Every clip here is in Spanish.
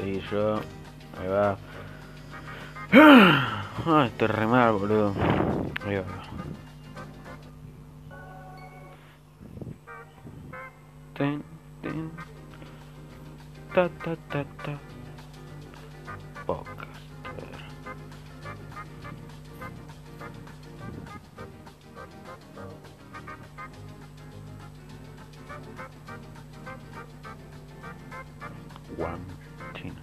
seguir yo. Ahí va. Ah, re. Ten, ten. Ta, ta, ta, ta. One China.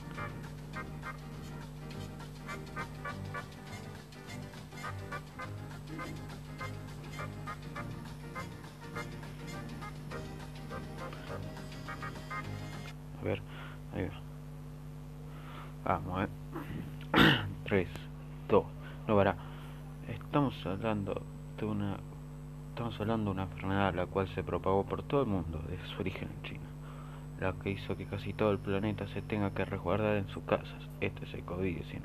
A ver, ahí va. Vamos, eh. 3, 2, no para. Estamos hablando de una. Estamos hablando de una enfermedad la cual se propagó por todo el mundo desde su origen en China, la que hizo que casi todo el planeta se tenga que resguardar en sus casas. Este es el COVID-19.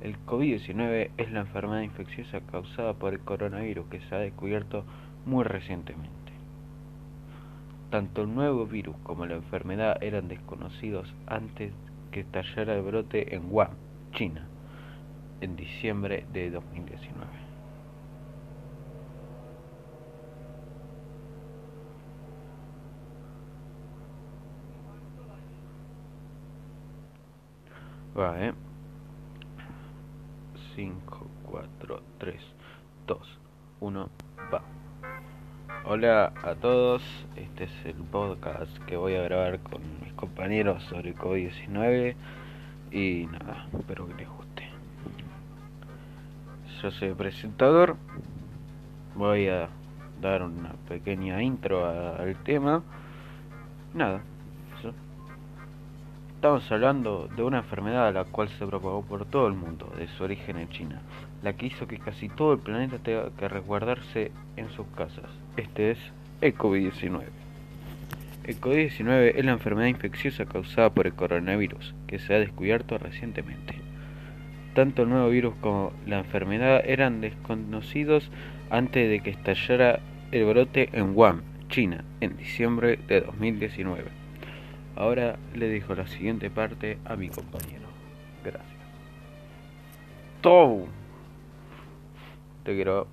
El COVID-19 es la enfermedad infecciosa causada por el coronavirus que se ha descubierto muy recientemente. Tanto el nuevo virus como la enfermedad eran desconocidos antes que estallara el brote en Wuhan, China, en diciembre de 2019. Va, eh. 5, 4, 3, 2, 1, va. Hola a todos, este es el podcast que voy a grabar con mis compañeros sobre COVID-19 y nada, espero que les guste. Yo soy el presentador, voy a dar una pequeña intro al tema. Nada. Estamos hablando de una enfermedad la cual se propagó por todo el mundo, de su origen en China, la que hizo que casi todo el planeta tenga que resguardarse en sus casas. Este es el COVID-19. El COVID-19 es la enfermedad infecciosa causada por el coronavirus, que se ha descubierto recientemente. Tanto el nuevo virus como la enfermedad eran desconocidos antes de que estallara el brote en Wuhan, China, en diciembre de 2019. Ahora le dejo la siguiente parte a mi compañero. Gracias. Tou. Te quiero.